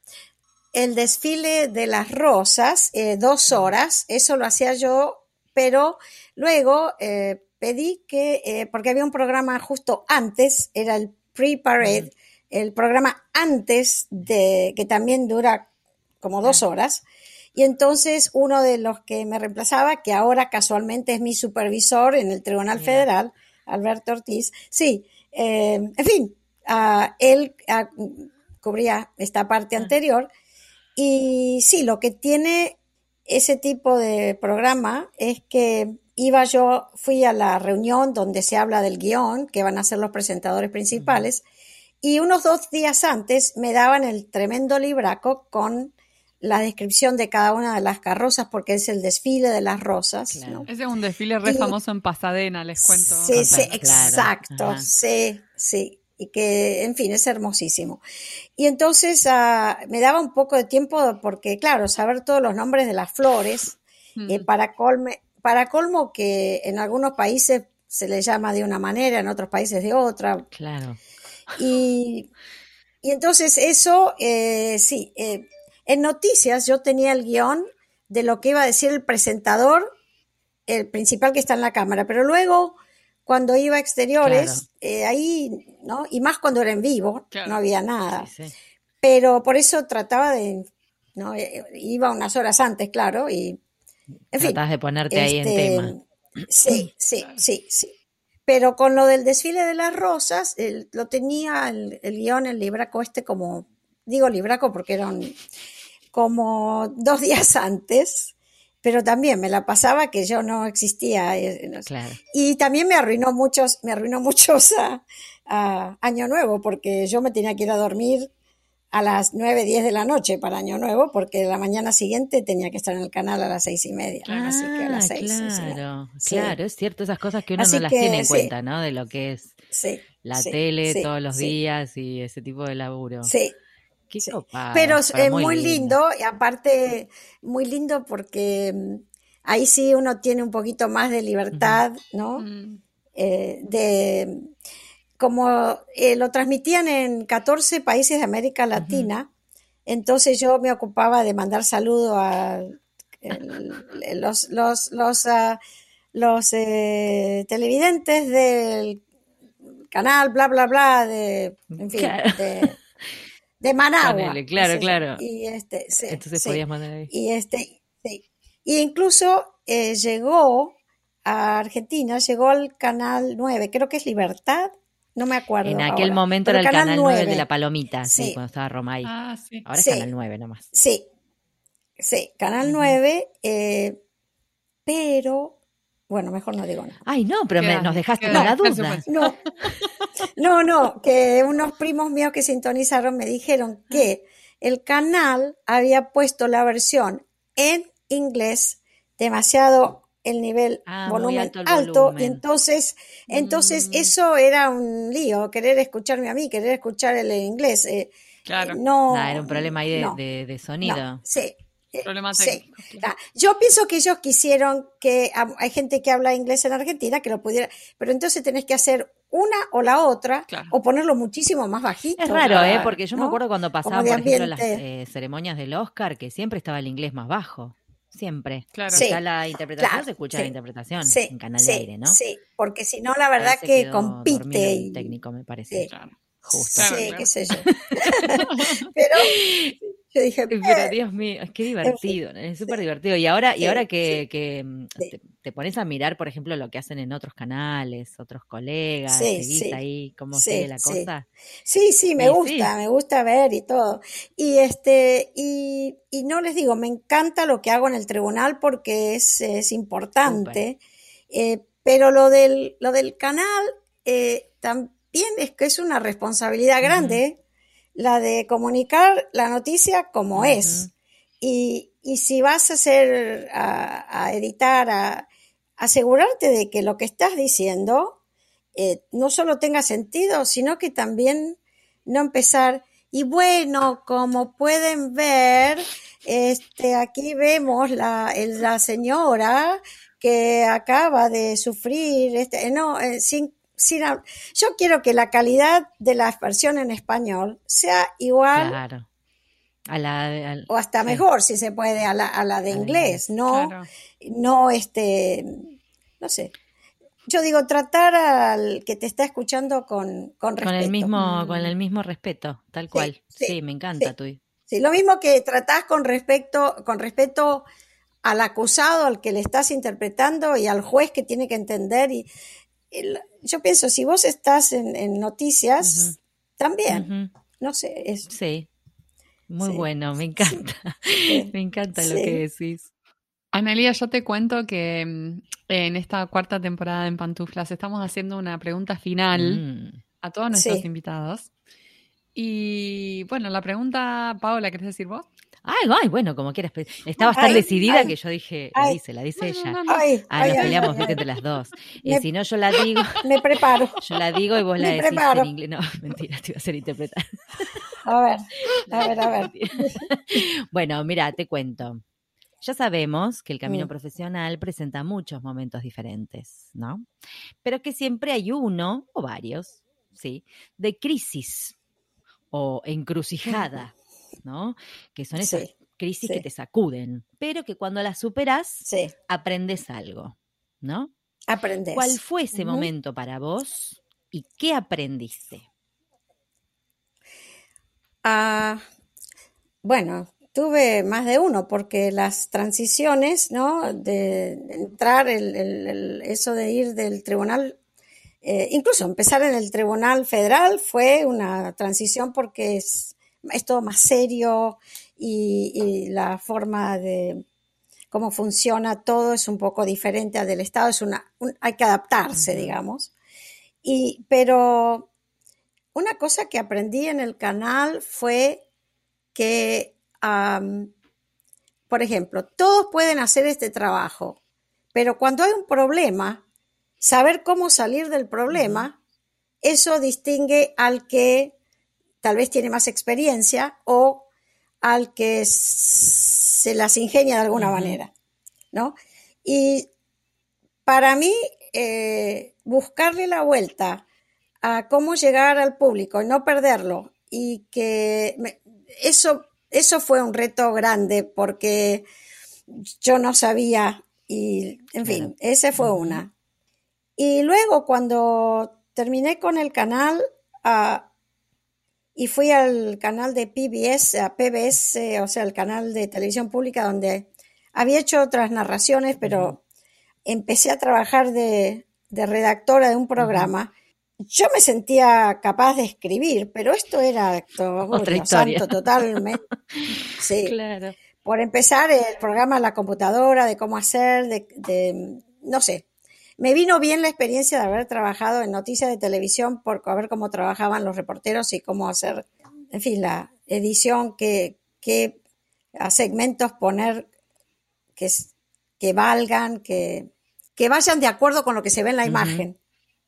el desfile de las rosas, eh, dos horas, eso lo hacía yo, pero luego eh, pedí que, eh, porque había un programa justo antes, era el pre-parade, el programa antes de, que también dura como dos horas, y entonces uno de los que me reemplazaba, que ahora casualmente es mi supervisor en el Tribunal Federal, Alberto Ortiz, sí, en fin, ah, él ah, cubría esta parte anterior, y sí, lo que tiene ese tipo de programa es que iba yo, fui a la reunión donde se habla del guion, que van a ser los presentadores principales, y unos dos días antes me daban el tremendo libraco con la descripción de cada una de las carrozas, porque es el desfile de las rosas. Ese es un desfile re famoso en Pasadena, les cuento. Sí, sí, exacto, sí, sí y que, en fin, es hermosísimo. Y entonces ah, me daba un poco de tiempo porque, claro, saber todos los nombres de las flores, eh, para, colme, para colmo que en algunos países se le llama de una manera, en otros países de otra. Claro. Y, y entonces eso, eh, sí, eh, en noticias yo tenía el guion de lo que iba a decir el presentador, el principal que está en la cámara, pero luego cuando iba a exteriores, eh, ahí, ¿no? Y más cuando era en vivo, no había nada. Pero por eso trataba de, ¿no? Eh, iba unas horas antes, claro, y, en fin. de ponerte ahí en este, tema. Sí, sí, sí, sí. Pero con lo del desfile de las rosas, lo tenía el, el, guion, el libraco este como, digo libraco porque eran como dos días antes, pero también me la pasaba que yo no existía. Eh, y también me arruinó muchos, me arruinó muchos a, Año Nuevo, porque yo me tenía que ir a dormir a las 9, 10 de la noche para Año Nuevo, porque la mañana siguiente tenía que estar en el canal a las seis y media. así que a las ah, seis. Claro, claro, es cierto, esas cosas que uno no las tiene en cuenta, ¿no? De lo que es la tele todos los días y ese tipo de laburo. Sí, pero es muy, lindo. y aparte muy lindo porque mm, ahí sí uno tiene un poquito más de libertad, ¿no? Mm. Eh, de como eh, lo transmitían en 14 países de América Latina, entonces yo me ocupaba de mandar saludos a los, los, los, ah, los eh, televidentes del canal, bla, bla, bla, de, en fin, de, de Managua. claro, claro. Y este, sí, Entonces podías mandar ahí. Y este, sí. Y incluso eh, llegó a Argentina, llegó al canal 9, creo que es Libertad, no me acuerdo. En aquel momento era el canal, 9. de la Palomita, sí, cuando estaba Romay. Ah, sí. Ahora es canal 9 nomás. Sí, sí, canal 9, eh, pero bueno, mejor no digo nada. Ay, no, pero nos dejaste con la duda. No, no, no, que unos primos míos que sintonizaron me dijeron que el canal había puesto la versión en inglés demasiado el nivel ah, volumen alto, y entonces entonces mm. eso era un lío querer escucharme a mí querer escuchar el inglés eh, claro. no era un problema ahí de, de, sonido. sí eh, sí. Ah, yo pienso que ellos quisieron que hay gente que habla inglés en Argentina que lo pudiera, pero entonces tenés que hacer una o la otra o ponerlo muchísimo más bajito. Es raro, ¿eh? Porque yo me acuerdo cuando pasaba, por ejemplo, las eh, ceremonias del Oscar que siempre estaba el inglés más bajo. siempre. Claro. Ya la interpretación se escucha la interpretación en canal de aire, ¿no? Sí, porque si no, la verdad que compite. El técnico, me parece. Justo. sí, qué sé yo. Pero yo dije, pero Dios mío, es que divertido, es súper divertido. Y ahora, y ahora que, mm, te, pones a mirar, por ejemplo, lo que hacen en otros canales, otros colegas, seguís ahí cómo sigue la cosa. Sí, sí, me gusta, me gusta ver y todo. Y este, y, y, no les digo, me encanta lo que hago en el tribunal porque es, es importante. Eh, pero lo del, lo del canal eh, también es que es una responsabilidad grande la de comunicar la noticia como es. Y, si vas a hacer, a, editar, a, asegurarte de que lo que estás diciendo eh, no solo tenga sentido, sino que también no empezar. Y bueno, como pueden ver, este, aquí vemos la, la señora que acaba de sufrir, este, no, eh, sin yo quiero que la calidad de la versión en español sea igual. A la, o hasta mejor, si se puede, a la, a la de inglés, no, no este, no sé. Yo digo, tratar al que te está escuchando con, con respeto. Con el mismo, con el mismo respeto, tal cual. Sí, me encanta tu. Sí, lo mismo que tratás con respecto, con respeto al acusado, al que le estás interpretando y al juez que tiene que entender y yo pienso, si vos estás en, noticias, también, no sé. Es, sí, muy bueno, me encanta, me encanta lo que decís. Analia, yo te cuento que mm, en esta cuarta temporada en Pantuflas estamos haciendo una pregunta final mm. a todos nuestros invitados. Y bueno, la pregunta, Paola, ¿querés decir vos? Ay, ay, bueno, como quieras. Estabas tan decidida que yo dije, la dice, la dice ella. ah, nos peleamos entre las dos. Y si no, yo la digo. Me preparo. Yo la digo y vos la decís en inglés. No, mentira, te iba a hacer interpretar. A ver, a ver, a ver. Bueno, mira, te cuento. Ya sabemos que el camino mm. profesional presenta muchos momentos diferentes, ¿no? Pero que siempre hay uno, o varios, ¿sí? De crisis o encrucijada ¿no? Que son esas crisis que te sacuden, pero que cuando las superas, aprendes algo, ¿no? Aprendes. ¿Cuál fue ese momento para vos y qué aprendiste? Ah, bueno, tuve más de uno, porque las transiciones, ¿no? De entrar, el, eso de ir del tribunal, eh, incluso empezar en el tribunal federal fue una transición porque es, es todo más serio y, la forma de cómo funciona todo es un poco diferente al del Estado, es una, hay que adaptarse, digamos. Y, pero una cosa que aprendí en el canal fue que, por ejemplo, todos pueden hacer este trabajo, pero cuando hay un problema, saber cómo salir del problema, eso distingue al que tal vez tiene más experiencia o al que se las ingenia de alguna manera, ¿no? Y para mí, eh, buscarle la vuelta a cómo llegar al público y no perderlo, y que eso, eso fue un reto grande porque yo no sabía, y en fin, esa fue una. Y luego cuando terminé con el canal, uh, y fui al canal de PBS, a PBS, o sea, el canal de televisión pública donde había hecho otras narraciones, pero empecé a trabajar de, redactora de un programa. Yo me sentía capaz de escribir, pero esto era Otra santo totalmente. Sí. Claro. Por empezar, el programa la computadora, de cómo hacer, de, de no sé, me vino bien la experiencia de haber trabajado en noticias de televisión por ver cómo trabajaban los reporteros y cómo hacer, en fin, la edición, que, a segmentos poner que, que valgan, que, que vayan de acuerdo con lo que se ve en la imagen,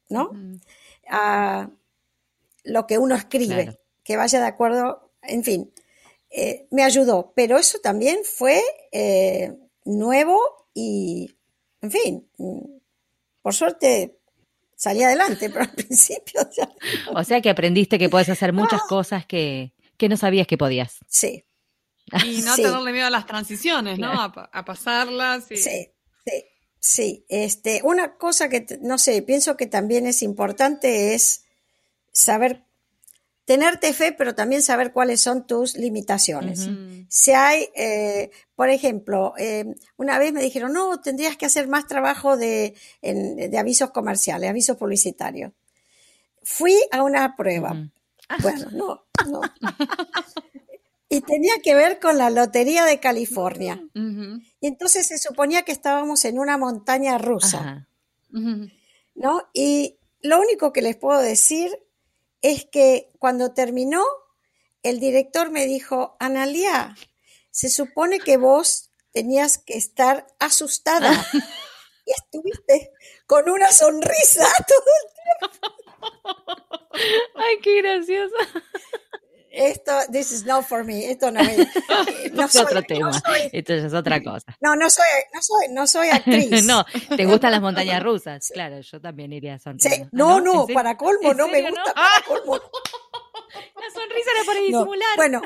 ¿no? A lo que uno escribe, que vaya de acuerdo, en fin, eh, me ayudó, pero eso también fue eh, nuevo y, en fin, por suerte salí adelante, pero al principio ya... O sea que aprendiste que puedes hacer muchas cosas que, no sabías que podías. Sí. Y no tenerle miedo a las transiciones, ¿no? A, pasarlas. Sí, sí, sí. Este, una cosa que, no sé, pienso que también es importante es saber tenerte fe, pero también saber cuáles son tus limitaciones. Si hay, eh, por ejemplo, eh, una vez me dijeron, no, tendrías que hacer más trabajo de, de avisos comerciales, avisos publicitarios. Fui a una prueba. Bueno, no, no. y tenía que ver con la Lotería de California. Y entonces se suponía que estábamos en una montaña rusa. ¿No? Y lo único que les puedo decir es que cuando terminó, el director me dijo, Analia, se supone que vos tenías que estar asustada y estuviste con una sonrisa todo el tiempo. Ay, qué graciosa. Esto, this is not for me. Esto no, es no es otro tema. Esto es otra cosa. No, no soy, no soy, no soy actriz. no, te gustan las montañas rusas. Claro, yo también iría a sonreír. No, no, para colmo, no me gusta para colmo. La sonrisa era para disimular. bueno,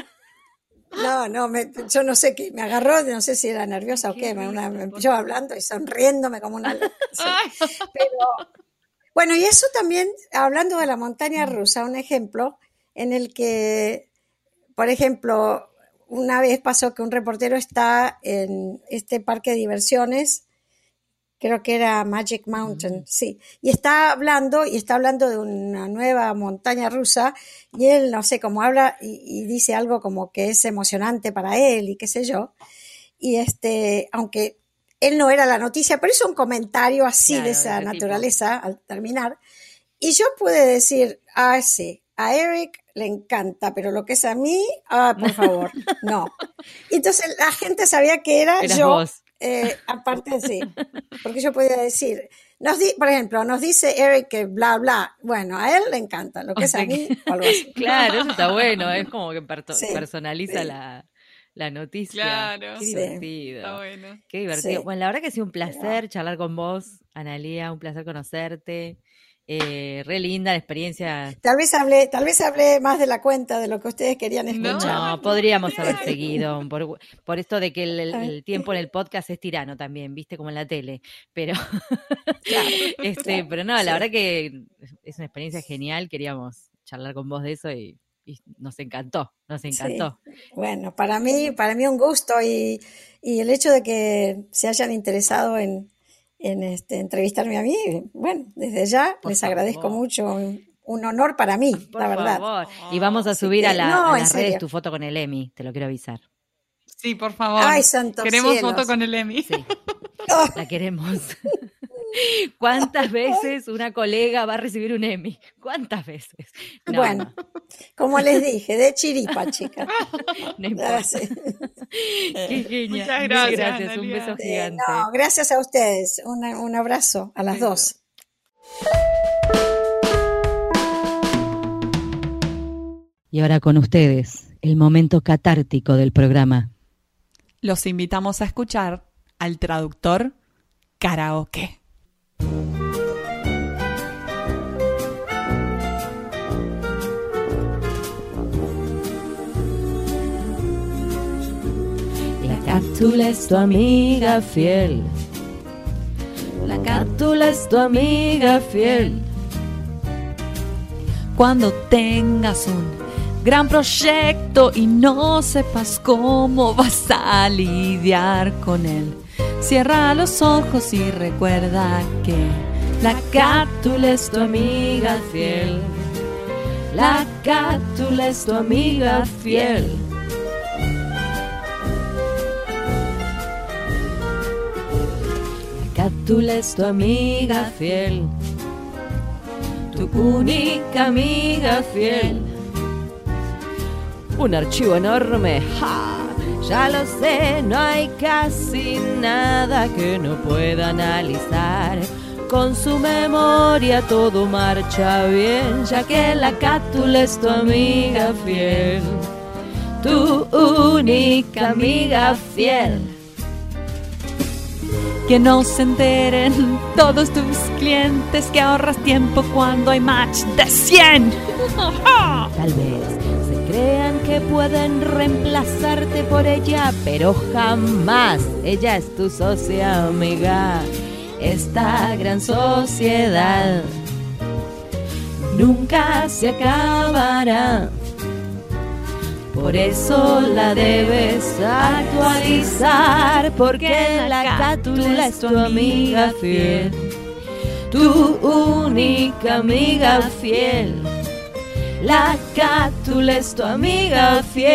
no, no, me, yo no sé qué, me agarró, no sé si era nerviosa o qué, me, una, me empezó hablando y sonriéndome como una... Pero, bueno, y eso también, hablando de la montaña rusa, un ejemplo, en el que, por ejemplo, una vez pasó que un reportero está en este parque de diversiones, creo que era Magic Mountain, sí, y está hablando, y está hablando de una nueva montaña rusa, y él, no sé, cómo habla y, dice algo como que es emocionante para él y qué sé yo, y este, aunque él no era la noticia, pero hizo un comentario así de esa naturaleza al terminar, y yo pude decir, ah, sí, a Eric le encanta, pero lo que es a mí, ah, por favor, no. Entonces la gente sabía que era yo, eh, aparte sí, porque yo podía decir, nos di, por ejemplo, nos dice Eric que bla, bla, bueno, a él le encanta, lo que es a mí, algo así. Claro, eso está bueno, es como que personaliza la, la noticia. Claro. Qué divertido. Está bueno. Qué divertido. Bueno, la verdad que ha sido un placer charlar con vos, Analía, un placer conocerte. Eh, re linda la experiencia. Tal vez hablé, tal vez hablé más de la cuenta de lo que ustedes querían escuchar. No, podríamos haber seguido por, esto de que el, tiempo en el podcast es tirano también, viste como en la tele. Pero, este, pero no, la verdad que es una experiencia genial. Queríamos charlar con vos de eso y, nos encantó, nos encantó. Bueno, para mí, para mí un gusto y, y el hecho de que se hayan interesado en, en este, entrevistarme a mí. Bueno, desde ya les agradezco mucho. Un honor para mí, la verdad. Y vamos a subir a, la, las redes tu foto con el Emi, te lo quiero avisar. Sí, por favor. Queremos foto con el Emi. Sí, la queremos. ¿Cuántas veces una colega va a recibir un Emmy? ¿Cuántas veces? Bueno, como les dije, de chiripa, chica. No importa. Qué genial. Muchas gracias. Un beso gigante. no, gracias a ustedes. un abrazo a las dos. Y ahora con ustedes, el momento catártico del programa. Los invitamos a escuchar al traductor karaoke. Cátula es tu amiga fiel. La cátula es tu amiga fiel. Cuando tengas un gran proyecto y no sepas cómo vas a lidiar con él Cierra los ojos y recuerda que la cátula es tu amiga fiel. La cátula es tu amiga fiel. Cátula es tu amiga fiel. Tu única amiga fiel. Un archivo enorme. ¡Ja! Ya lo sé, no hay casi nada que no pueda analizar. Con su memoria todo marcha bien, ya que la cátula es tu amiga fiel, tu única amiga fiel. Que no se enteren todos tus clientes que ahorras tiempo cuando hay match de 100. Tal vez crean que pueden reemplazarte por ella, pero jamás ella es tu socia amiga. Esta gran sociedad nunca se acabará. Por eso la debes actualizar, porque la cátula es tu amiga fiel, tu única amiga fiel. La cátula es tu amiga fiel.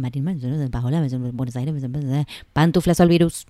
Marín, Buenos Aires, Pantuflas al virus.